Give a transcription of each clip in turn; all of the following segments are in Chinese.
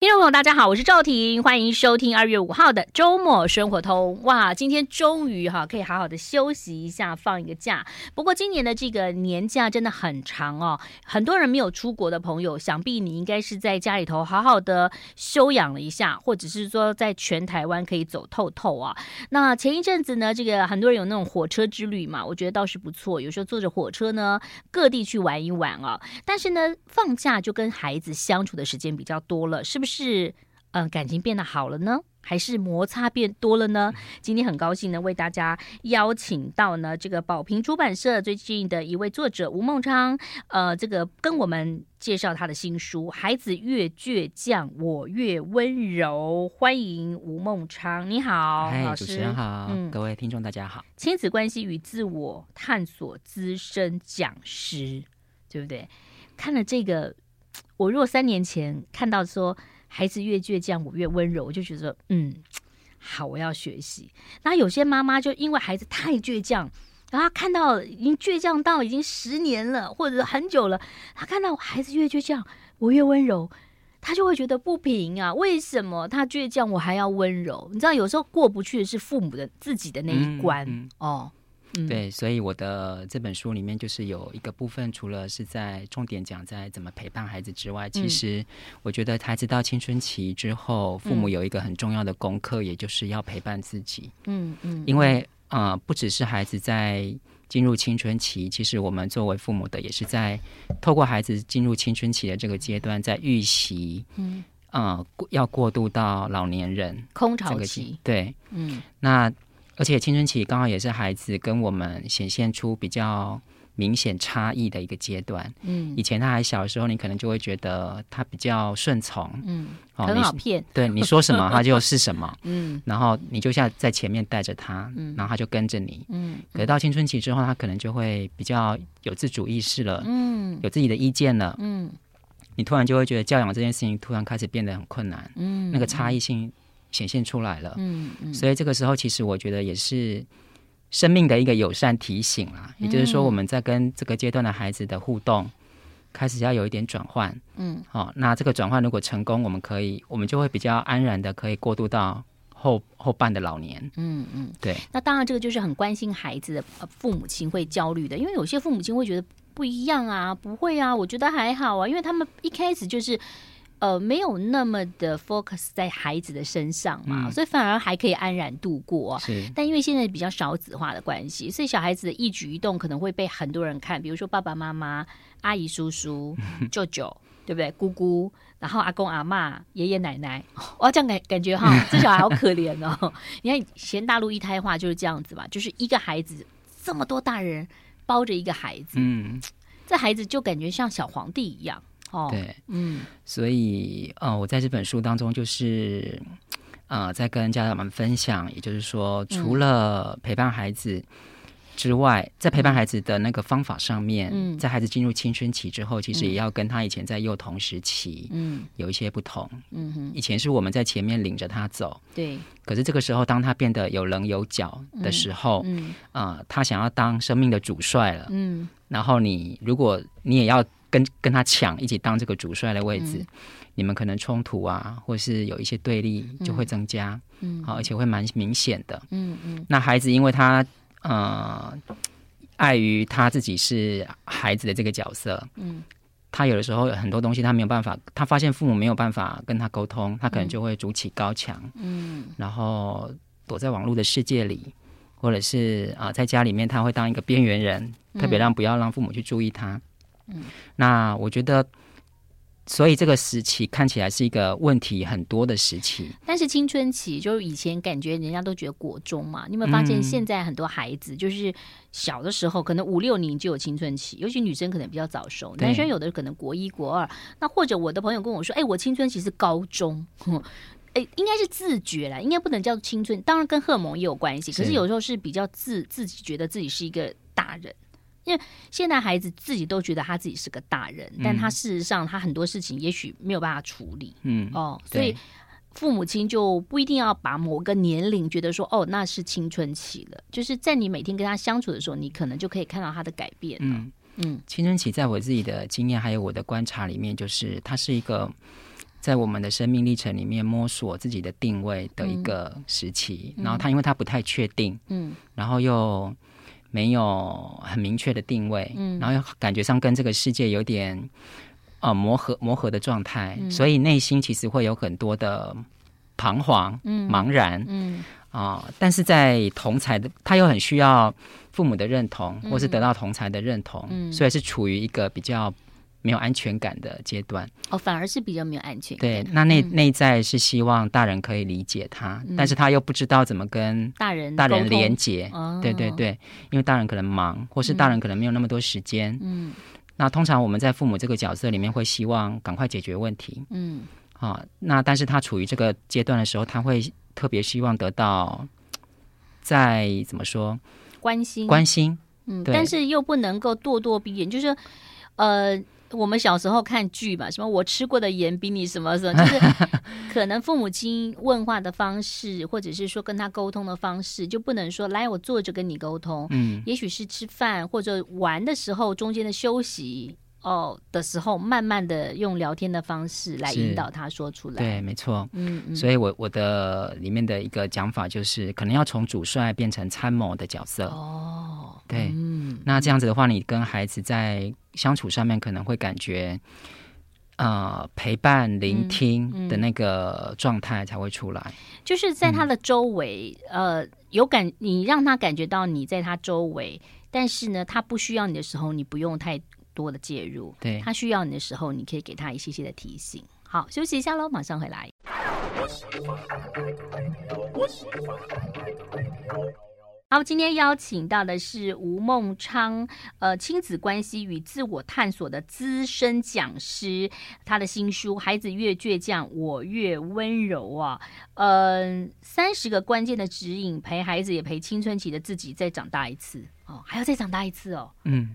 听众朋友，大家好，我是赵婷，欢迎收听二月五号的周末生活通。哇，今天终于哈可以好好的休息一下，放一个假。不过今年的这个年假真的很长哦，很多人没有出国的朋友，想必你应该是在家里头好好的休养了一下，或者是说在全台湾可以走透透啊。那前一阵子呢，这个很多人有那种火车之旅嘛，我觉得倒是不错。有时候坐着火车呢，各地去玩一玩啊。但是呢，放假就跟孩子相处的时间比较多了，是不是？是，嗯、呃，感情变得好了呢，还是摩擦变多了呢？今天很高兴呢，为大家邀请到呢这个宝瓶出版社最近的一位作者吴孟昌，呃，这个跟我们介绍他的新书《孩子越倔强，我越温柔》。欢迎吴孟昌，你好师，主持人好，嗯，各位听众大家好。亲子关系与自我探索资深讲师，对不对？看了这个，我若三年前看到说。孩子越倔强，我越温柔，我就觉得嗯，好，我要学习。那有些妈妈就因为孩子太倔强，然后看到已经倔强到已经十年了，或者很久了，她看到孩子越倔强，我越温柔，她就会觉得不平啊。为什么他倔强，我还要温柔？你知道，有时候过不去的是父母的自己的那一关、嗯嗯、哦。嗯、对，所以我的这本书里面就是有一个部分，除了是在重点讲在怎么陪伴孩子之外，嗯、其实我觉得孩子到青春期之后，父母有一个很重要的功课，嗯、也就是要陪伴自己。嗯嗯，嗯因为呃，不只是孩子在进入青春期，其实我们作为父母的，也是在透过孩子进入青春期的这个阶段，在预习，嗯，呃，要过渡到老年人空巢期。对，嗯，那。而且青春期刚好也是孩子跟我们显现出比较明显差异的一个阶段。嗯，以前他还小的时候，你可能就会觉得他比较顺从，嗯，哦、很好骗。对，你说什么 他就是什么，嗯，然后你就像在前面带着他，嗯，然后他就跟着你，嗯。可是到青春期之后，他可能就会比较有自主意识了，嗯，有自己的意见了，嗯。你突然就会觉得教养这件事情突然开始变得很困难，嗯，那个差异性。显现出来了，嗯嗯，所以这个时候其实我觉得也是生命的一个友善提醒啦，也就是说我们在跟这个阶段的孩子的互动开始要有一点转换，嗯，好，那这个转换如果成功，我们可以，我们就会比较安然的可以过渡到后后半的老年，嗯嗯，对。那当然这个就是很关心孩子的父母亲会焦虑的，因为有些父母亲会觉得不一样啊，不会啊，我觉得还好啊，因为他们一开始就是。呃，没有那么的 focus 在孩子的身上嘛，嗯、所以反而还可以安然度过。是，但因为现在比较少子化的关系，所以小孩子的一举一动可能会被很多人看，比如说爸爸妈妈、阿姨、叔叔、舅舅，对不对？姑姑，然后阿公、阿嬷、爷爷奶奶。哇，这样感感觉哈，这小孩好可怜哦。你看，以前大陆一胎化就是这样子吧，就是一个孩子这么多大人包着一个孩子，嗯，这孩子就感觉像小皇帝一样。哦，对，嗯，所以，呃，我在这本书当中就是，呃，在跟家长们分享，也就是说，除了陪伴孩子之外，嗯、在陪伴孩子的那个方法上面，嗯，在孩子进入青春期之后，其实也要跟他以前在幼童时期，嗯，有一些不同，嗯哼，以前是我们在前面领着他走，对，可是这个时候，当他变得有棱有角的时候，嗯，啊、嗯。呃，他想要当生命的主帅了，嗯，然后你，如果你也要。跟跟他抢一起当这个主帅的位置，嗯、你们可能冲突啊，或是有一些对立就会增加，嗯，好，而且会蛮明显的，嗯嗯。嗯，那孩子因为他呃碍于他自己是孩子的这个角色，嗯，他有的时候很多东西他没有办法，他发现父母没有办法跟他沟通，他可能就会筑起高墙，嗯，然后躲在网络的世界里，或者是啊、呃、在家里面他会当一个边缘人，特别让不要让父母去注意他。嗯，那我觉得，所以这个时期看起来是一个问题很多的时期。但是青春期就是以前感觉人家都觉得国中嘛，你有没有发现现在很多孩子就是小的时候可能五六年就有青春期，尤其女生可能比较早熟，男生有的可能国一国二。那或者我的朋友跟我说，哎，我青春期是高中，哎，应该是自觉啦，应该不能叫青春，当然跟荷尔蒙也有关系，可是有时候是比较自自己觉得自己是一个大人。因为现在孩子自己都觉得他自己是个大人，嗯、但他事实上他很多事情也许没有办法处理，嗯哦，所以父母亲就不一定要把某个年龄觉得说哦，那是青春期了，就是在你每天跟他相处的时候，你可能就可以看到他的改变。嗯嗯，青春期在我自己的经验还有我的观察里面，就是他是一个在我们的生命历程里面摸索自己的定位的一个时期。嗯、然后他因为他不太确定，嗯，然后又没有很明确的定位，嗯，然后又感觉上跟这个世界有点呃磨合磨合的状态，嗯、所以内心其实会有很多的彷徨、嗯、茫然，嗯。啊、呃，但是在同才的他又很需要父母的认同，或是得到同才的认同，嗯，所以是处于一个比较。没有安全感的阶段哦，反而是比较没有安全感。对，那内内在是希望大人可以理解他，嗯、但是他又不知道怎么跟大人大人连接。哦、对对对，因为大人可能忙，或是大人可能没有那么多时间。嗯，那通常我们在父母这个角色里面会希望赶快解决问题。嗯，啊，那但是他处于这个阶段的时候，他会特别希望得到在怎么说关心关心。嗯，对但是又不能够咄咄逼人，就是呃。我们小时候看剧吧，什么我吃过的盐比你什么什么，就是可能父母亲问话的方式，或者是说跟他沟通的方式，就不能说来我坐着跟你沟通，嗯，也许是吃饭或者玩的时候中间的休息。哦，的时候，慢慢的用聊天的方式来引导他说出来。对，没错。嗯嗯。所以我我的里面的一个讲法就是，可能要从主帅变成参谋的角色。哦。对。嗯。那这样子的话，你跟孩子在相处上面可能会感觉，呃，陪伴、聆听的那个状态才会出来。就是在他的周围，嗯、呃，有感，你让他感觉到你在他周围，但是呢，他不需要你的时候，你不用太。多的介入，对，他需要你的时候，你可以给他一些些的提醒。好，休息一下喽，马上回来。好，今天邀请到的是吴孟昌，呃，亲子关系与自我探索的资深讲师。他的新书《孩子越倔强，我越温柔》啊，嗯、呃，三十个关键的指引，陪孩子也陪青春期的自己再长大一次哦，还要再长大一次哦。嗯，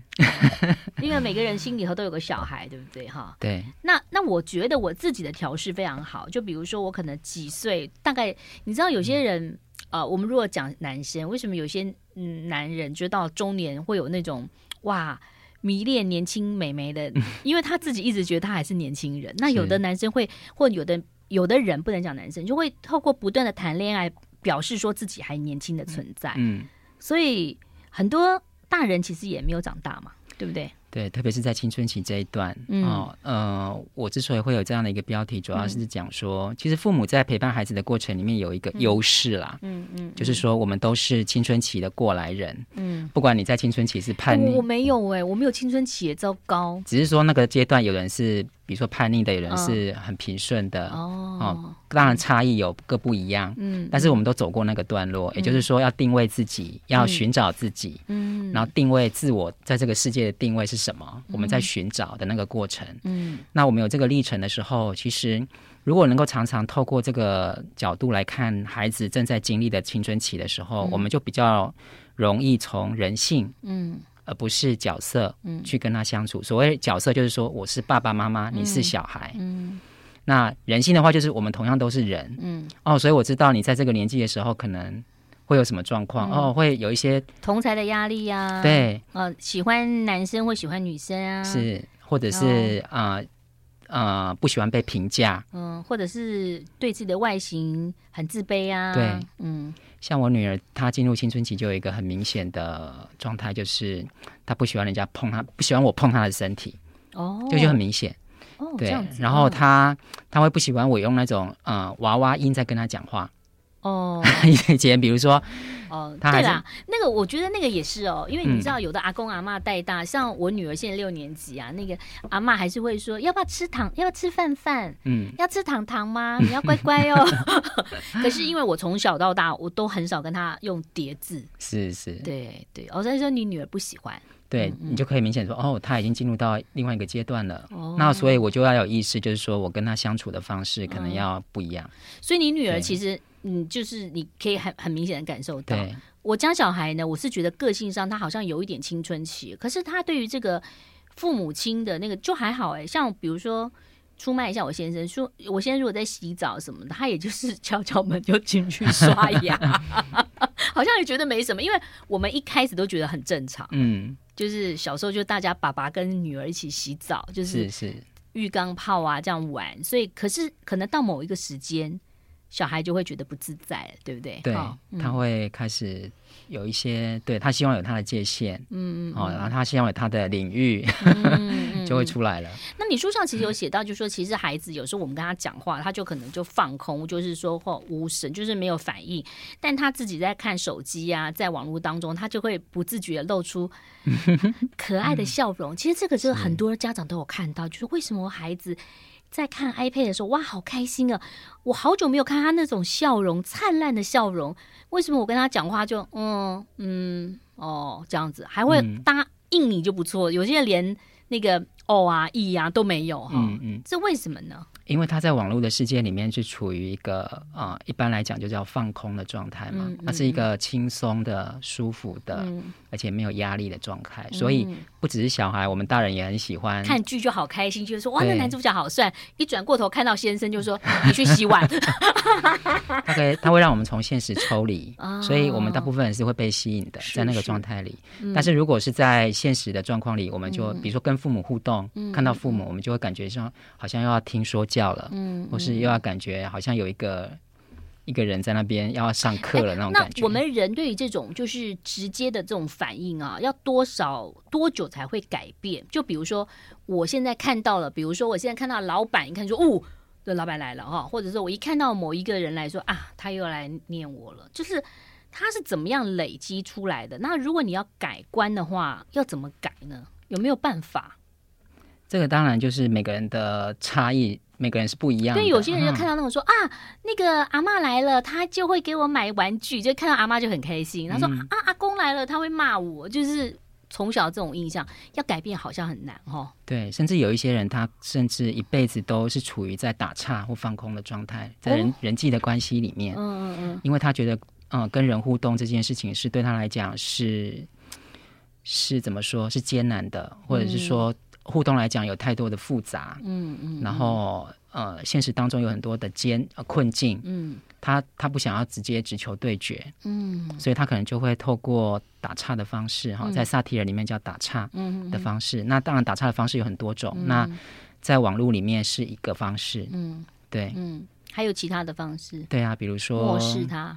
因为每个人心里头都有个小孩，对不对？哈，对。那那我觉得我自己的调试非常好，就比如说我可能几岁，大概你知道有些人。呃，我们如果讲男生，为什么有些嗯男人就到中年会有那种哇迷恋年轻美眉的？因为他自己一直觉得他还是年轻人。那有的男生会，或有的有的人不能讲男生，就会透过不断的谈恋爱，表示说自己还年轻的存在。嗯，所以很多大人其实也没有长大嘛，对不对？对，特别是在青春期这一段，嗯、哦，呃，我之所以会有这样的一个标题，主要是讲说，嗯、其实父母在陪伴孩子的过程里面有一个优势啦，嗯嗯，就是说我们都是青春期的过来人，嗯，不管你在青春期是叛逆，我没有哎、欸，我没有青春期也糟糕，只是说那个阶段有人是。比如说叛逆的人是很平顺的哦，哦，当然差异有各不一样，嗯，但是我们都走过那个段落，嗯、也就是说要定位自己，嗯、要寻找自己，嗯，然后定位自我在这个世界的定位是什么？嗯、我们在寻找的那个过程，嗯，那我们有这个历程的时候，其实如果能够常常透过这个角度来看孩子正在经历的青春期的时候，嗯、我们就比较容易从人性，嗯。而不是角色，嗯，去跟他相处。嗯、所谓角色，就是说我是爸爸妈妈，嗯、你是小孩，嗯。那人性的话，就是我们同样都是人，嗯。哦，所以我知道你在这个年纪的时候，可能会有什么状况，嗯、哦，会有一些同才的压力呀、啊，对，呃，喜欢男生或喜欢女生啊，是，或者是啊呃，不喜欢被评价，嗯，或者是对自己的外形很自卑啊，对，嗯。像我女儿，她进入青春期就有一个很明显的状态，就是她不喜欢人家碰她，不喜欢我碰她的身体，哦，就就很明显，哦，对，然后她她会不喜欢我用那种呃娃娃音在跟她讲话。哦，以前比如说，哦，对啦，那个我觉得那个也是哦，因为你知道，有的阿公阿妈带大，嗯、像我女儿现在六年级啊，那个阿妈还是会说，要不要吃糖？要不要吃饭饭？嗯，要吃糖糖吗？你要乖乖哦。可是因为我从小到大，我都很少跟她用叠字，是是，对对。我在说你女儿不喜欢，对、嗯、你就可以明显说，哦，他已经进入到另外一个阶段了。哦，那所以我就要有意识，就是说我跟他相处的方式可能要不一样。哦、所以你女儿其实。嗯，就是你可以很很明显的感受到，我家小孩呢，我是觉得个性上他好像有一点青春期，可是他对于这个父母亲的那个就还好哎，像比如说出卖一下我先生，说我先生如果在洗澡什么的，他也就是敲敲门就进去刷牙，好像也觉得没什么，因为我们一开始都觉得很正常，嗯，就是小时候就大家爸爸跟女儿一起洗澡，就是是。是浴缸泡啊这样玩，所以可是可能到某一个时间。小孩就会觉得不自在了，对不对？对，他会开始有一些，对，他希望有他的界限，嗯嗯，哦，然后他希望有他的领域，嗯、就会出来了。那你书上其实有写到，就是说其实孩子有时候我们跟他讲话，他就可能就放空，就是说或无声，就是没有反应。但他自己在看手机啊，在网络当中，他就会不自觉露出 可爱的笑容。嗯、其实这个是很多家长都有看到，就是为什么孩子。在看 iPad 的时候，哇，好开心啊！我好久没有看他那种笑容，灿烂的笑容。为什么我跟他讲话就嗯嗯哦这样子，还会答应你就不错。有些人连那个哦啊、咦啊都没有哈，嗯嗯，这为什么呢？因为他在网络的世界里面是处于一个啊、呃，一般来讲就叫放空的状态嘛，那、嗯嗯、是一个轻松的、舒服的，嗯、而且没有压力的状态。嗯、所以不只是小孩，我们大人也很喜欢看剧，就好开心，就是说哇，那男主角好帅。一转过头看到先生，就说 你去洗碗。他可以，他会让我们从现实抽离，哦、所以我们大部分人是会被吸引的，在那个状态里。是是嗯、但是如果是在现实的状况里，我们就、嗯、比如说跟父母互动，嗯、看到父母，我们就会感觉说好像又要听说教了，嗯，或是又要感觉好像有一个一个人在那边要上课了那种感觉。那我们人对于这种就是直接的这种反应啊，要多少多久才会改变？就比如说我现在看到了，比如说我现在看到老板，一看说哦，这老板来了哈，或者说我一看到某一个人来说啊，他又来念我了，就是他是怎么样累积出来的？那如果你要改观的话，要怎么改呢？有没有办法？这个当然就是每个人的差异，每个人是不一样的。对，有些人就看到那种说、嗯、啊，那个阿妈来了，他就会给我买玩具，就看到阿妈就很开心。他说、嗯、啊，阿公来了，他会骂我，就是从小这种印象要改变好像很难哦。对，甚至有一些人，他甚至一辈子都是处于在打岔或放空的状态，在人、哦、人际的关系里面。嗯嗯嗯，因为他觉得，嗯、呃，跟人互动这件事情是对他来讲是是怎么说，是艰难的，或者是说。嗯互动来讲有太多的复杂，嗯嗯，然后呃，现实当中有很多的艰呃困境，嗯，他他不想要直接直球对决，嗯，所以他可能就会透过打岔的方式，哈、嗯，在萨提尔里面叫打岔，嗯的方式。嗯、那当然打岔的方式有很多种，嗯、那在网络里面是一个方式，嗯，对，嗯，还有其他的方式，对啊，比如说漠视他。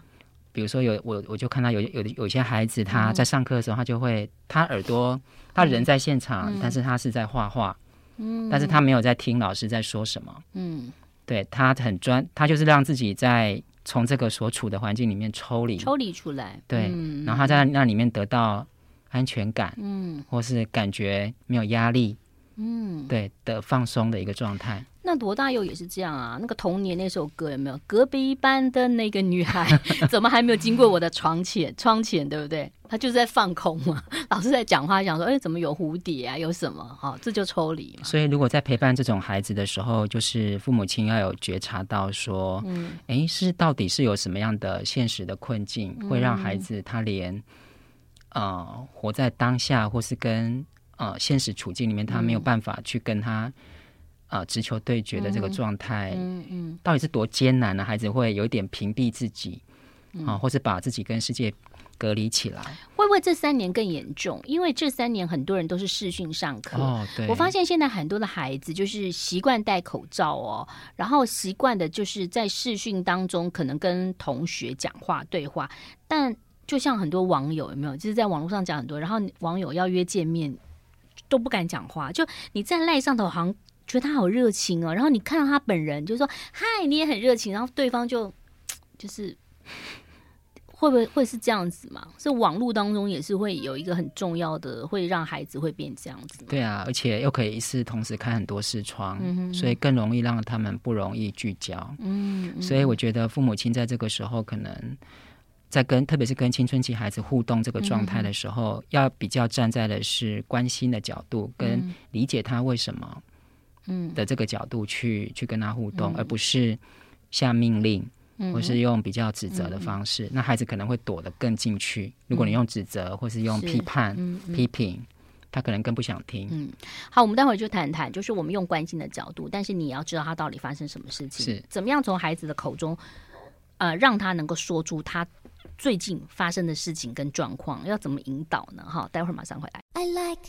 比如说有我我就看到有有的有些孩子他在上课的时候，他就会他耳朵他人在现场，但是他是在画画，嗯，但是他没有在听老师在说什么，嗯，对，他很专，他就是让自己在从这个所处的环境里面抽离。抽离出来，对，然后他在那里面得到安全感，嗯，或是感觉没有压力，嗯，对的放松的一个状态。那罗大佑也是这样啊，那个童年那首歌有没有？隔壁班的那个女孩 怎么还没有经过我的床前？窗前对不对？他就是在放空嘛，老是在讲话，讲说，哎，怎么有蝴蝶啊？有什么？哈、哦，这就抽离嘛。所以，如果在陪伴这种孩子的时候，就是父母亲要有觉察到说，嗯，哎，是到底是有什么样的现实的困境，嗯、会让孩子他连呃活在当下，或是跟呃现实处境里面，他没有办法去跟他。啊，直球对决的这个状态，嗯嗯，到底是多艰难呢？孩子会有一点屏蔽自己，啊，或是把自己跟世界隔离起来。会不会这三年更严重？因为这三年很多人都是视讯上课。哦，对。我发现现在很多的孩子就是习惯戴口罩哦，然后习惯的就是在视讯当中可能跟同学讲话对话，但就像很多网友有没有，就是在网络上讲很多，然后网友要约见面都不敢讲话，就你在赖上头好像。觉得他好热情哦，然后你看到他本人，就说嗨，你也很热情，然后对方就 就是会不会会是这样子嘛？所以网络当中也是会有一个很重要的，会让孩子会变这样子。对啊，而且又可以一次同时开很多视窗，所以更容易让他们不容易聚焦。嗯，嗯，所以我觉得父母亲在这个时候，可能在跟特别是跟青春期孩子互动这个状态的时候，嗯、要比较站在的是关心的角度，跟理解他为什么。嗯。的这个角度去、嗯、去跟他互动，嗯、而不是下命令，嗯、或是用比较指责的方式，嗯、那孩子可能会躲得更进去。嗯、如果你用指责或是用批判、批评，他可能更不想听。嗯，好，我们待会儿就谈谈，就是我们用关心的角度，但是你要知道他到底发生什么事情，是。怎么样从孩子的口中，呃，让他能够说出他最近发生的事情跟状况，要怎么引导呢？哈，待会儿马上回来。I like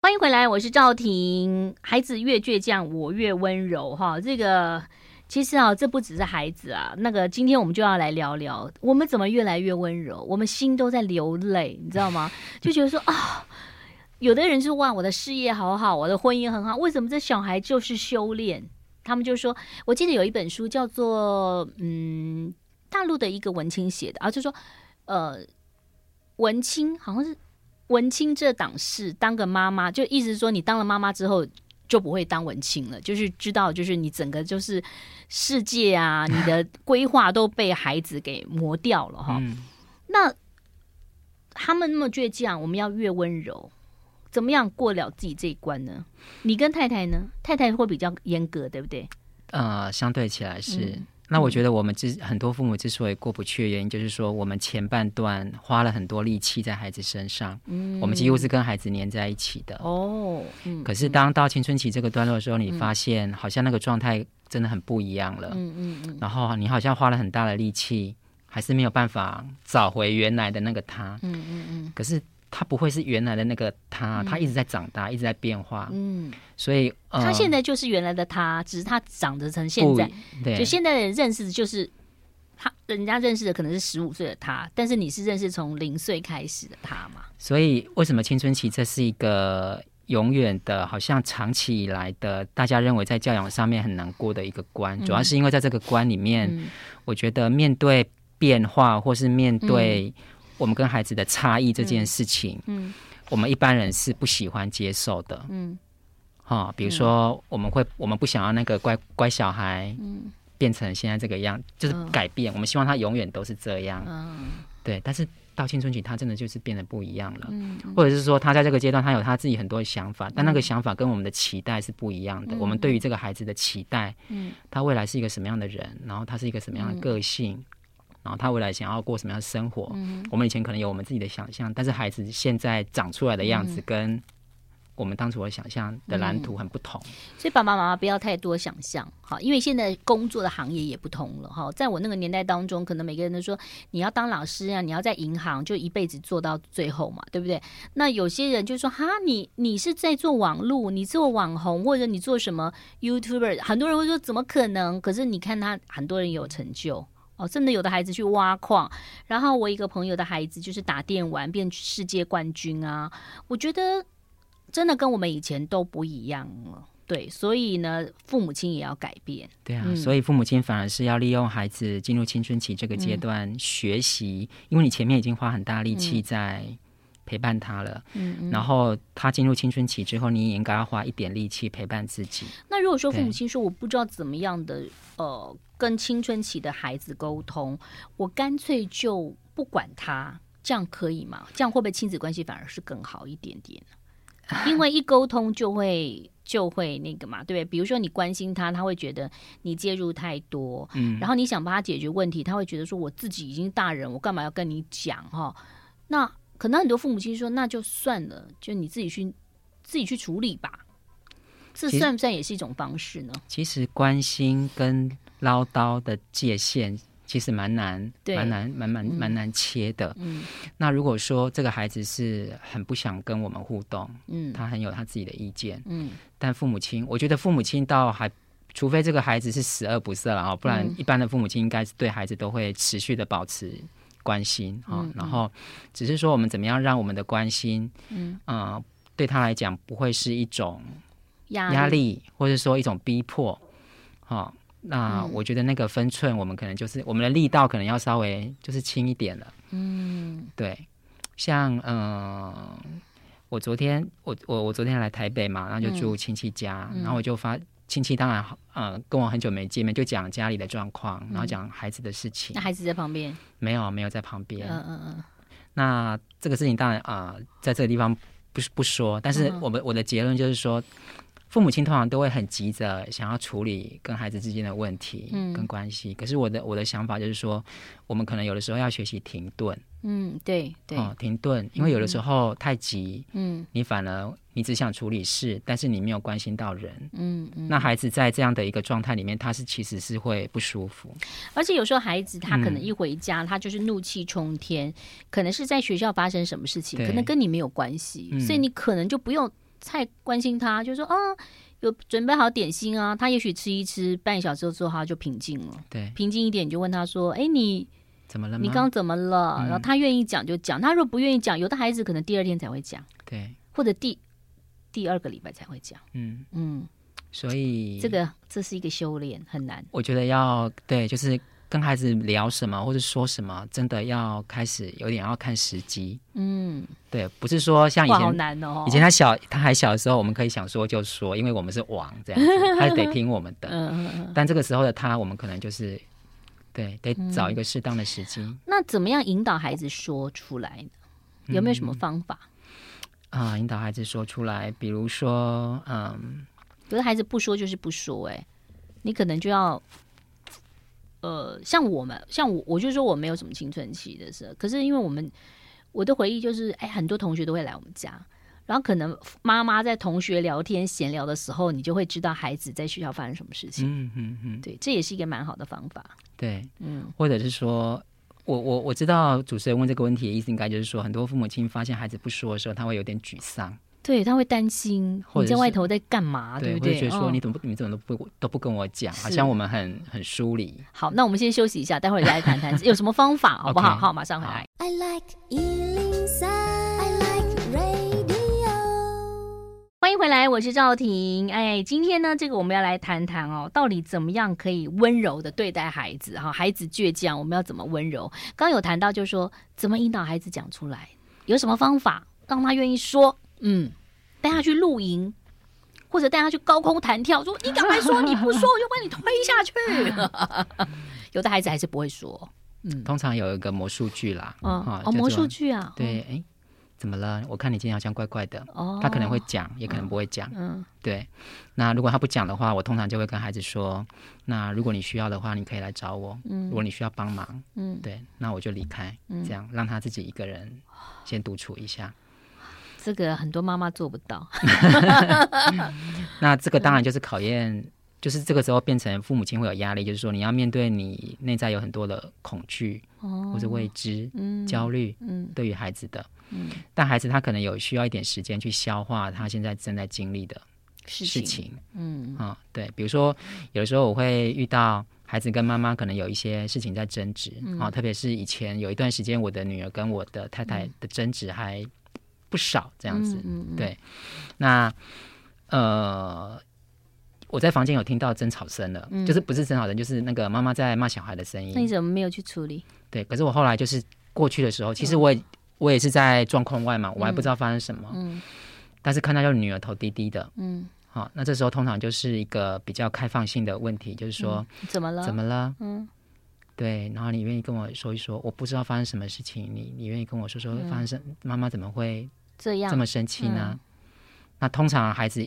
欢迎回来，我是赵婷。孩子越倔强，我越温柔。哈，这个其实啊，这不只是孩子啊。那个，今天我们就要来聊聊，我们怎么越来越温柔？我们心都在流泪，你知道吗？就觉得说啊，有的人说哇，我的事业好好，我的婚姻很好，为什么这小孩就是修炼？他们就说，我记得有一本书叫做嗯，大陆的一个文青写的啊，就说呃，文青好像是。文青这档事，当个妈妈，就意思是说，你当了妈妈之后就不会当文青了，就是知道，就是你整个就是世界啊，你的规划都被孩子给磨掉了哈。那他们那么倔强，我们要越温柔，怎么样过了自己这一关呢？你跟太太呢？太太会比较严格，对不对？呃，相对起来是。嗯那我觉得我们之很多父母之所以过不去的原因，就是说我们前半段花了很多力气在孩子身上，嗯，我们几乎是跟孩子黏在一起的哦。嗯，可是当到青春期这个段落的时候，你发现好像那个状态真的很不一样了，嗯嗯嗯。然后你好像花了很大的力气，还是没有办法找回原来的那个他，嗯嗯嗯。可是。他不会是原来的那个他，他一直在长大，嗯、一直在变化。嗯，所以、呃、他现在就是原来的他，只是他长得成现在。对，就现在的人认识的就是他，人家认识的可能是十五岁的他，但是你是认识从零岁开始的他嘛？所以为什么青春期这是一个永远的，好像长期以来的，大家认为在教养上面很难过的一个关？嗯、主要是因为在这个关里面，嗯、我觉得面对变化或是面对、嗯。我们跟孩子的差异这件事情，嗯，嗯，我们一般人是不喜欢接受的，嗯，哈、哦，比如说我们会，我们不想要那个乖乖小孩，嗯，变成现在这个样，就是改变，嗯、我们希望他永远都是这样，嗯，对。但是到青春期，他真的就是变得不一样了，嗯，或者是说他在这个阶段，他有他自己很多的想法，但那个想法跟我们的期待是不一样的。嗯、我们对于这个孩子的期待，嗯，他未来是一个什么样的人，然后他是一个什么样的个性。嗯然后他未来想要过什么样的生活？嗯，我们以前可能有我们自己的想象，但是孩子现在长出来的样子跟我们当初的想象的蓝图很不同。嗯，所以爸爸妈妈不要太多想象，好，因为现在工作的行业也不同了哈。在我那个年代当中，可能每个人都说你要当老师啊，你要在银行就一辈子做到最后嘛，对不对？那有些人就说哈，你你是在做网络，你做网红，或者你做什么 YouTuber，很多人会说怎么可能？可是你看他，很多人有成就。哦，真的有的孩子去挖矿，然后我一个朋友的孩子就是打电玩变世界冠军啊！我觉得真的跟我们以前都不一样了，对，所以呢，父母亲也要改变。对啊，嗯、所以父母亲反而是要利用孩子进入青春期这个阶段学习，嗯、因为你前面已经花很大力气在陪伴他了，嗯，嗯，然后他进入青春期之后，你也应该要花一点力气陪伴自己。那如果说父母亲说我不知道怎么样的呃。跟青春期的孩子沟通，我干脆就不管他，这样可以吗？这样会不会亲子关系反而是更好一点点？因为一沟通就会就会那个嘛，对不对？比如说你关心他，他会觉得你介入太多，嗯，然后你想帮他解决问题，他会觉得说我自己已经大人，我干嘛要跟你讲哈？那可能很多父母亲说，那就算了，就你自己去自己去处理吧。这算不算也是一种方式呢？其实关心跟唠叨的界限其实蛮难，蛮难，蛮蛮蛮难切的。嗯，那如果说这个孩子是很不想跟我们互动，嗯，他很有他自己的意见，嗯，但父母亲，我觉得父母亲倒还，除非这个孩子是十恶不赦了啊，不然一般的父母亲应该是对孩子都会持续的保持关心啊，嗯，然后只是说我们怎么样让我们的关心，嗯，呃，对他来讲不会是一种压力，压力或者说一种逼迫，哈。那我觉得那个分寸，我们可能就是我们的力道可能要稍微就是轻一点了。嗯，对，像嗯、呃，我昨天我我我昨天来台北嘛，然后就住亲戚家，嗯、然后我就发亲戚当然呃跟我很久没见面，就讲家里的状况，然后讲孩子的事情。那孩子在旁边？没有没有在旁边。嗯嗯嗯。那这个事情当然啊、呃，在这个地方不是不说，但是我们我的结论就是说。父母亲通常都会很急着想要处理跟孩子之间的问题，嗯，跟关系。可是我的我的想法就是说，我们可能有的时候要学习停顿。嗯，对对，哦，停顿，因为有的时候太急，嗯，你反而你只想处理事，但是你没有关心到人，嗯嗯。那孩子在这样的一个状态里面，他是其实是会不舒服。而且有时候孩子他可能一回家，他就是怒气冲天，可能是在学校发生什么事情，可能跟你没有关系，所以你可能就不用。太关心他，就说啊，有准备好点心啊，他也许吃一吃，半个小时之后他就平静了。对，平静一点，你就问他说：“哎，你怎么了？你刚刚怎么了？”嗯、然后他愿意讲就讲，他如果不愿意讲，有的孩子可能第二天才会讲，对，或者第第二个礼拜才会讲。嗯嗯，所以这个这是一个修炼，很难。我觉得要对，就是。跟孩子聊什么或者说什么，真的要开始有点要看时机。嗯，对，不是说像以前，好难哦。以前他小，他还小的时候，我们可以想说就说，因为我们是王这样子，他得听我们的。嗯嗯嗯。但这个时候的他，我们可能就是对，得找一个适当的时机。嗯。那怎么样引导孩子说出来呢？有没有什么方法？嗯、啊，引导孩子说出来，比如说，嗯，有的孩子不说就是不说，哎，你可能就要。呃，像我们，像我，我就说我没有什么青春期的时候。可是因为我们，我的回忆就是，哎，很多同学都会来我们家，然后可能妈妈在同学聊天闲聊的时候，你就会知道孩子在学校发生什么事情。嗯嗯嗯，对，这也是一个蛮好的方法。对，嗯，或者是说，我我我知道主持人问这个问题的意思，应该就是说，很多父母亲发现孩子不说的时候，他会有点沮丧。对，他会担心你在外头在干嘛，对不对？会觉得说你怎么不，你怎么都不都不跟我讲，好像我们很很疏离。好，那我们先休息一下，待会儿再来谈谈 有什么方法，好不好？好，马上回来。I like 103, I like radio。欢迎回来，我是赵婷。哎，今天呢，这个我们要来谈谈哦，到底怎么样可以温柔的对待孩子？哈，孩子倔强，我们要怎么温柔？刚有谈到，就是说怎么引导孩子讲出来，有什么方法让他愿意说？嗯，带他去露营，或者带他去高空弹跳，说你赶快说，你不说我就把你推下去。有的孩子还是不会说，嗯，通常有一个魔术剧啦，哦，哦，魔术剧啊，对，哎，怎么了？我看你今天好像怪怪的，哦，他可能会讲，也可能不会讲，嗯，对。那如果他不讲的话，我通常就会跟孩子说，那如果你需要的话，你可以来找我，嗯，如果你需要帮忙，嗯，对，那我就离开，这样让他自己一个人先独处一下。这个很多妈妈做不到，那这个当然就是考验，就是这个时候变成父母亲会有压力，就是说你要面对你内在有很多的恐惧，或者未知、焦虑，对于孩子的，但孩子他可能有需要一点时间去消化他现在正在经历的事情，嗯。啊，对，比如说有的时候我会遇到孩子跟妈妈可能有一些事情在争执啊，特别是以前有一段时间，我的女儿跟我的太太的争执还。不少这样子，嗯嗯嗯对。那呃，我在房间有听到争吵声了，嗯、就是不是争吵声，就是那个妈妈在骂小孩的声音。那你怎么没有去处理？对，可是我后来就是过去的时候，其实我也、嗯、我也是在状况外嘛，我还不知道发生什么。嗯。但是看到就是女儿头低低的，嗯。好，那这时候通常就是一个比较开放性的问题，就是说、嗯、怎么了？怎么了？嗯。对，然后你愿意跟我说一说，我不知道发生什么事情，你你愿意跟我说说发生妈妈怎么会这样这么生气呢？嗯、那通常孩子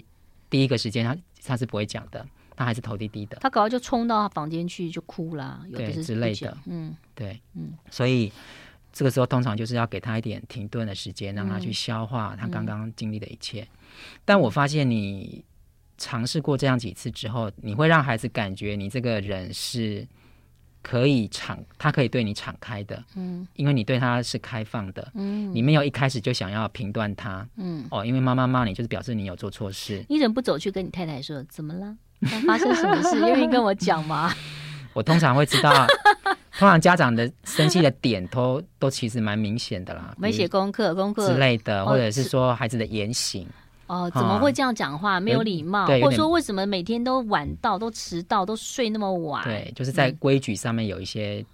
第一个时间他他是不会讲的，他还是头低低的，他搞就冲到他房间去就哭了，有的之类的，嗯，对，嗯，所以这个时候通常就是要给他一点停顿的时间，让他去消化他刚刚经历的一切。嗯、但我发现你尝试过这样几次之后，你会让孩子感觉你这个人是。可以敞，他可以对你敞开的，嗯，因为你对他是开放的，嗯，你没有一开始就想要评断他，嗯，哦，因为妈妈骂你就是表示你有做错事，你怎么不走去跟你太太说怎么了？发生什么事？愿意跟我讲吗？我通常会知道，通常家长的生气的点都都其实蛮明显的啦，没写功课，功课之类的，或者是说孩子的言行。哦，怎么会这样讲话？没有礼貌，或者说为什么每天都晚到、都迟到、都睡那么晚？对，就是在规矩上面有一些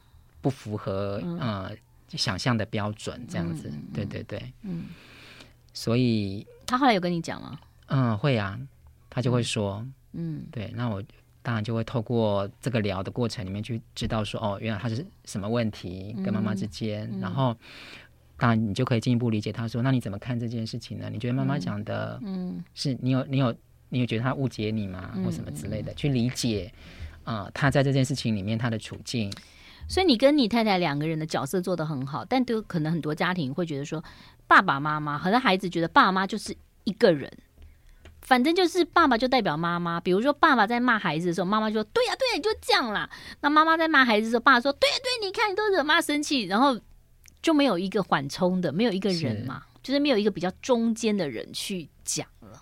不符合呃想象的标准，这样子。对对对，嗯。所以他后来有跟你讲吗？嗯，会啊，他就会说，嗯，对。那我当然就会透过这个聊的过程里面去知道说，哦，原来他是什么问题跟妈妈之间，然后。当然，你就可以进一步理解他说：“那你怎么看这件事情呢？你觉得妈妈讲的，嗯，是你有你有你有觉得他误解你吗？或什么之类的？去理解啊、呃，他在这件事情里面他的处境。所以你跟你太太两个人的角色做得很好，但都可能很多家庭会觉得说，爸爸妈妈，很多孩子觉得爸妈就是一个人，反正就是爸爸就代表妈妈。比如说爸爸在骂孩子的时候，妈妈就说：对呀、啊、对呀、啊，你就这样啦。那妈妈在骂孩子的时候，爸爸说：对呀、啊、对、啊，你看你都惹妈生气，然后。就没有一个缓冲的，没有一个人嘛，是就是没有一个比较中间的人去讲了。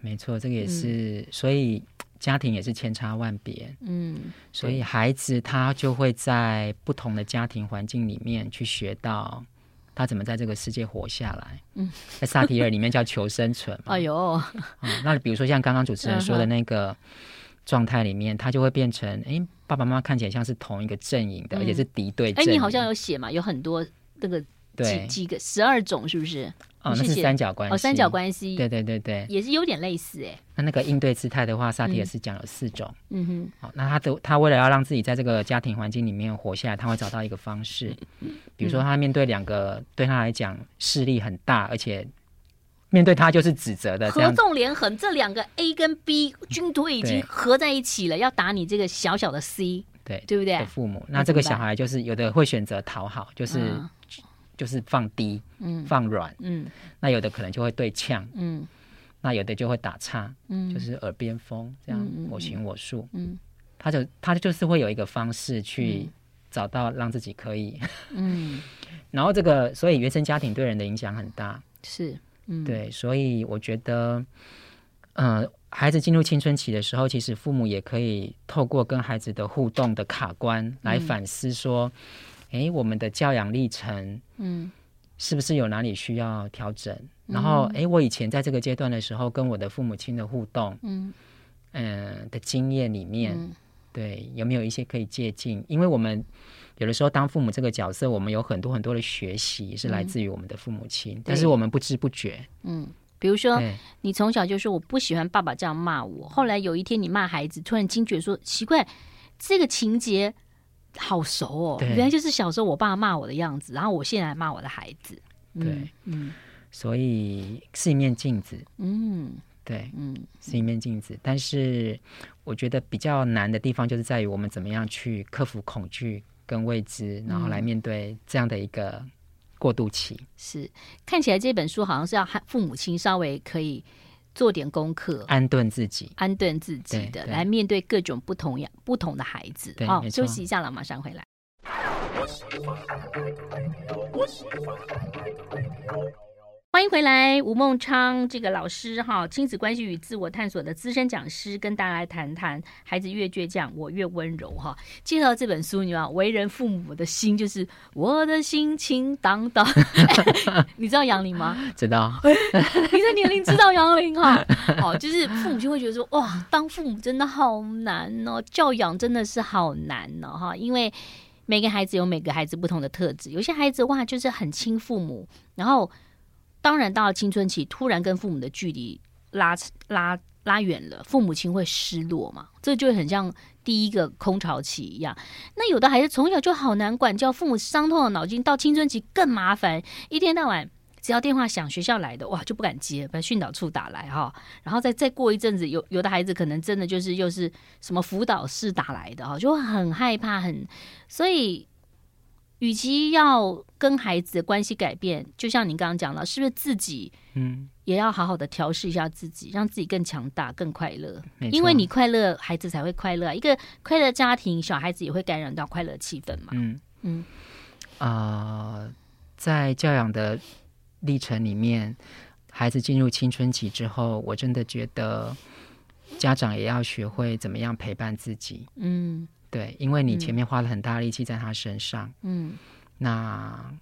没错，这个也是，嗯、所以家庭也是千差万别。嗯，所以孩子他就会在不同的家庭环境里面去学到他怎么在这个世界活下来。嗯，在萨提尔里面叫求生存嘛。哎呦、嗯，那比如说像刚刚主持人说的那个状态里面，他就会变成，哎，爸爸妈妈看起来像是同一个阵营的，嗯、而且是敌对阵营。哎，你好像有写嘛，有很多那个几对几个十二种，是不是？哦，那是三角关系。哦，三角关系。对对对对，也是有点类似哎。那那个应对姿态的话，萨提也是讲了四种。嗯哼。好，那他的他为了要让自己在这个家庭环境里面活下来，他会找到一个方式。比如说，他面对两个对他来讲势力很大，而且面对他就是指责的，合纵连横，这两个 A 跟 B 军队已经合在一起了，要打你这个小小的 C。对，对不对？的父母，那这个小孩就是有的会选择讨好，就是。就是放低，嗯，放软，嗯，那有的可能就会对呛，嗯，那有的就会打岔，嗯，就是耳边风这样，我行我素，嗯，他就他就是会有一个方式去找到让自己可以，嗯，然后这个所以原生家庭对人的影响很大，是，嗯，对，所以我觉得，呃，孩子进入青春期的时候，其实父母也可以透过跟孩子的互动的卡关来反思说。哎，我们的教养历程，嗯，是不是有哪里需要调整？嗯、然后，哎，我以前在这个阶段的时候，跟我的父母亲的互动，嗯，嗯、呃、的经验里面，嗯、对，有没有一些可以借鉴？因为我们有的时候当父母这个角色，我们有很多很多的学习是来自于我们的父母亲，嗯、但是我们不知不觉，嗯，比如说你从小就说我不喜欢爸爸这样骂我，后来有一天你骂孩子，突然惊觉说奇怪，这个情节。好熟哦，原来就是小时候我爸骂我的样子，然后我现在骂我的孩子。对，嗯，嗯，所以是一面镜子。嗯，对，嗯，是一面镜子。但是我觉得比较难的地方就是在于我们怎么样去克服恐惧跟未知，然后来面对这样的一个过渡期。嗯，是，看起来这本书好像是要父母亲稍微可以。做点功课，安顿自己，安顿自己的，来面对各种不同样不同的孩子。好，休息一下了，马上回来。欢迎回来，吴孟昌这个老师哈，亲子关系与自我探索的资深讲师，跟大家来谈谈孩子越倔强，我越温柔哈。介绍这本书，你知道，为人父母的心就是我的心情荡荡。你知道杨林吗？知道。你的年龄知道杨林哈？好，就是父母就会觉得说，哇，当父母真的好难哦，教养真的是好难哦哈，因为每个孩子有每个孩子不同的特质，有些孩子哇，就是很亲父母，然后。当然，到了青春期，突然跟父母的距离拉拉拉远了，父母亲会失落嘛？这就很像第一个空巢期一样。那有的孩子从小就好难管教，父母伤透了脑筋，到青春期更麻烦，一天到晚只要电话响，学校来的哇就不敢接，把训导处打来哈，然后再再过一阵子，有有的孩子可能真的就是又是什么辅导室打来的哈，就很害怕，很所以。与其要跟孩子的关系改变，就像您刚刚讲了，是不是自己嗯也要好好的调试一下自己，让自己更强大、更快乐？因为你快乐，孩子才会快乐。一个快乐家庭，小孩子也会感染到快乐气氛嘛。嗯嗯啊、呃，在教养的历程里面，孩子进入青春期之后，我真的觉得家长也要学会怎么样陪伴自己。嗯。对，因为你前面花了很大力气在他身上，嗯，那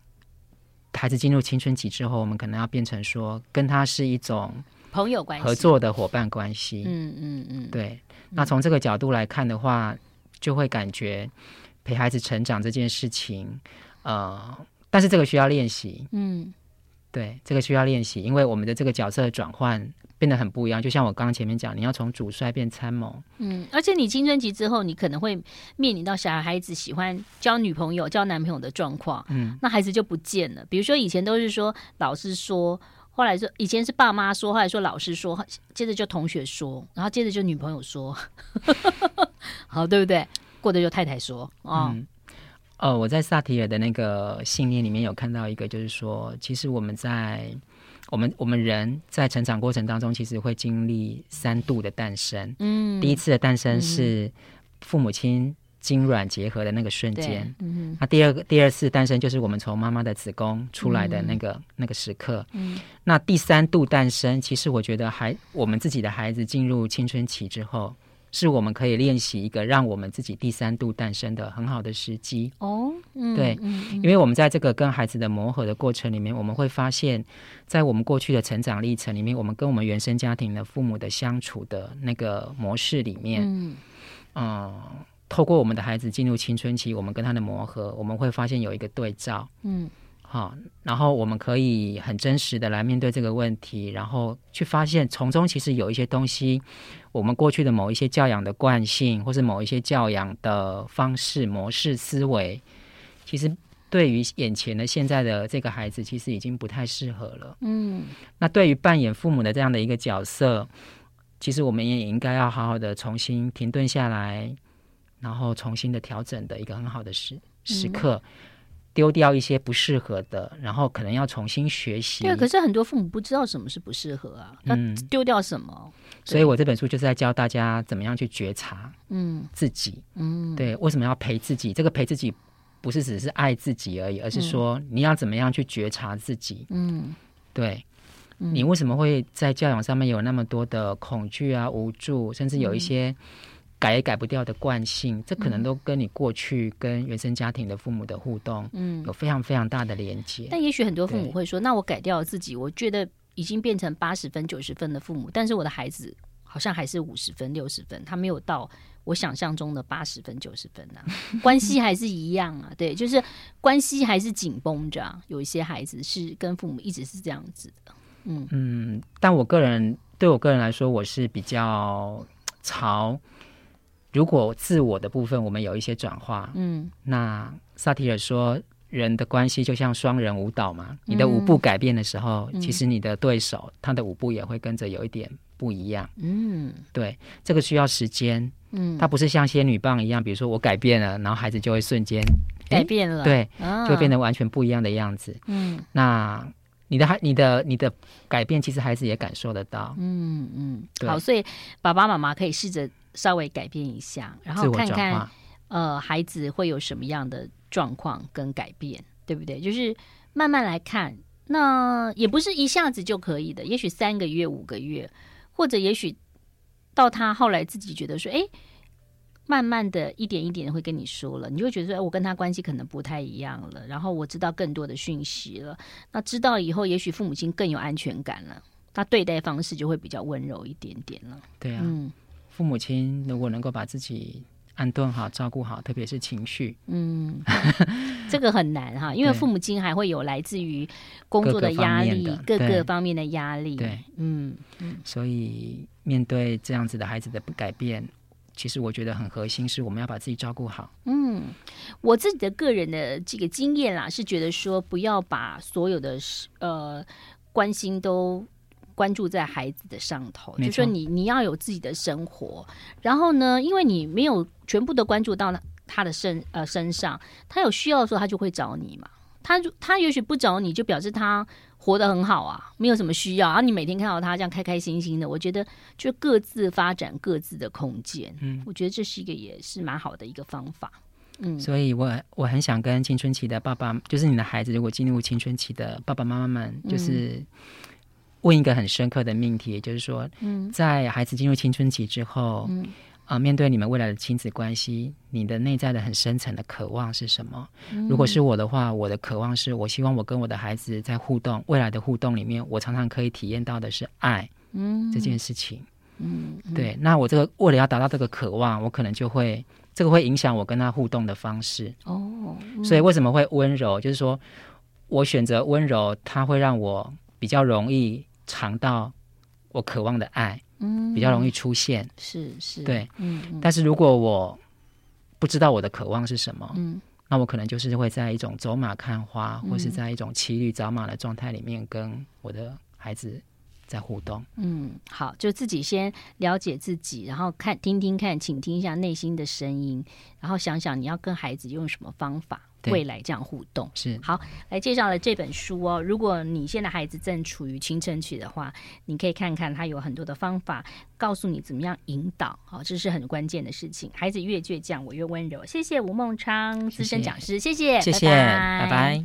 孩子进入青春期之后，我们可能要变成说，跟他是一种朋友关系、合作的伙伴关系，嗯嗯嗯，对。那从这个角度来看的话，就会感觉陪孩子成长这件事情，呃，但是这个需要练习，嗯，对，这个需要练习，因为我们的这个角色转换。变得很不一样，就像我刚刚前面讲，你要从主帅变参谋。嗯，而且你青春期之后，你可能会面临到小孩子喜欢交女朋友、交男朋友的状况。嗯，那孩子就不见了。比如说以前都是说老师说，后来说以前是爸妈说，后来说老师说，接着就同学说，然后接着就女朋友说，好，对不对？过得就太太说啊。哦，嗯，哦，我在萨提尔的那个信念里面有看到一个，就是说，其实我们在。我们我们人在成长过程当中，其实会经历三度的诞生。嗯，第一次的诞生是父母亲精卵结合的那个瞬间。嗯，那第二个第二次诞生就是我们从妈妈的子宫出来的那个、嗯、那个时刻。嗯，那第三度诞生，其实我觉得还我们自己的孩子进入青春期之后。是我们可以练习一个让我们自己第三度诞生的很好的时机。哦，嗯、对，因为我们在这个跟孩子的磨合的过程里面，我们会发现，在我们过去的成长历程里面，我们跟我们原生家庭的父母的相处的那个模式里面，嗯，呃、透过我们的孩子进入青春期，我们跟他的磨合，我们会发现有一个对照，嗯。好，然后我们可以很真实的来面对这个问题，然后去发现从中其实有一些东西，我们过去的某一些教养的惯性，或是某一些教养的方式、模式、思维，其实对于眼前的现在的这个孩子，其实已经不太适合了。嗯，那对于扮演父母的这样的一个角色，其实我们也应该要好好的重新停顿下来，然后重新的调整的一个很好的时时刻。嗯丢掉一些不适合的，然后可能要重新学习。对，可是很多父母不知道什么是不适合啊，那丢掉什么？嗯，所以我这本书就是在教大家怎么样去觉察，嗯，自己，嗯，对，为什么要陪自己？这个陪自己不是只是爱自己而已，而是说你要怎么样去觉察自己，嗯，对，嗯，你为什么会在教养上面有那么多的恐惧啊、无助，甚至有一些。嗯改也改不掉的惯性，这可能都跟你过去跟原生家庭的父母的互动，嗯，有非常非常大的连接。但也许很多父母会说：“那我改掉了自己，我觉得已经变成八十分、九十分的父母，但是我的孩子好像还是五十分、六十分，他没有到我想象中的八十分、九十分啊，关系还是一样啊。”对，就是关系还是紧绷着。有一些孩子是跟父母一直是这样子的，嗯嗯。但我个人对我个人来说，我是比较潮。如果自我的部分我们有一些转化，嗯，那萨提尔说，人的关系就像双人舞蹈嘛，你的舞步改变的时候，嗯，其实你的对手他的舞步也会跟着有一点不一样，嗯，对，这个需要时间，嗯，它不是像仙女棒一样，比如说我改变了，然后孩子就会瞬间改变了，对，就会变得完全不一样的样子，嗯，那你的孩，你的你的改变，其实孩子也感受得到，嗯嗯，好，所以爸爸妈妈可以试着。稍微改变一下，然后看看呃孩子会有什么样的状况跟改变，对不对？就是慢慢来看，那也不是一下子就可以的，也许三个月、五个月，或者也许到他后来自己觉得说，哎，慢慢的一点一点的会跟你说了，你就会觉得说，哎，我跟他关系可能不太一样了，然后我知道更多的讯息了。那知道以后，也许父母亲更有安全感了，他对待方式就会比较温柔一点点了。对啊，嗯。父母亲如果能够把自己安顿好、照顾好，特别是情绪，嗯，这个很难哈，因为父母亲还会有来自于工作的压力、各个，方面的压力。对，嗯嗯，所以面对这样子的孩子的不改变，其实我觉得很核心是我们要把自己照顾好。嗯，我自己的个人的这个经验啦，是觉得说不要把所有的呃关心都。关注在孩子的上头，就说你你要有自己的生活，然后呢，因为你没有全部的关注到他的身呃身上，他有需要的时候他就会找你嘛。他他也许不找你就表示他活得很好啊，没有什么需要。然后你每天看到他这样开开心心的，我觉得就各自发展各自的空间。嗯，我觉得这是一个也是蛮好的一个方法。嗯，所以我我很想跟青春期的爸爸，就是你的孩子如果进入青春期的爸爸妈妈们，就是。嗯问一个很深刻的命题，也就是说，在孩子进入青春期之后，嗯，啊，面对你们未来的亲子关系，你的内在的很深层的渴望是什么？嗯，如果是我的话，我的渴望是我希望我跟我的孩子在互动，未来的互动里面，我常常可以体验到的是爱，嗯，这件事情，嗯，嗯，对。那我这个为了要达到这个渴望，我可能就会这个会影响我跟他互动的方式。哦，嗯，所以为什么会温柔？就是说我选择温柔，它会让我比较容易。尝到我渴望的爱，嗯，比较容易出现，是是，对，嗯，嗯。但是如果我不知道我的渴望是什么，嗯，那我可能就是会在一种走马看花，嗯，或是在一种骑驴找马的状态里面跟我的孩子在互动。嗯，好，就自己先了解自己，然后看听听看，倾听一下内心的声音，然后想想你要跟孩子用什么方法。未来这样互动。是好，来介绍了这本书哦。如果你现在孩子正处于青春期的话，你可以看看他有很多的方法，告诉你怎么样引导。好，这是很关键的事情。孩子越倔强，我越温柔。谢谢吴孟昌资深讲师，谢谢，谢谢，拜拜。拜拜。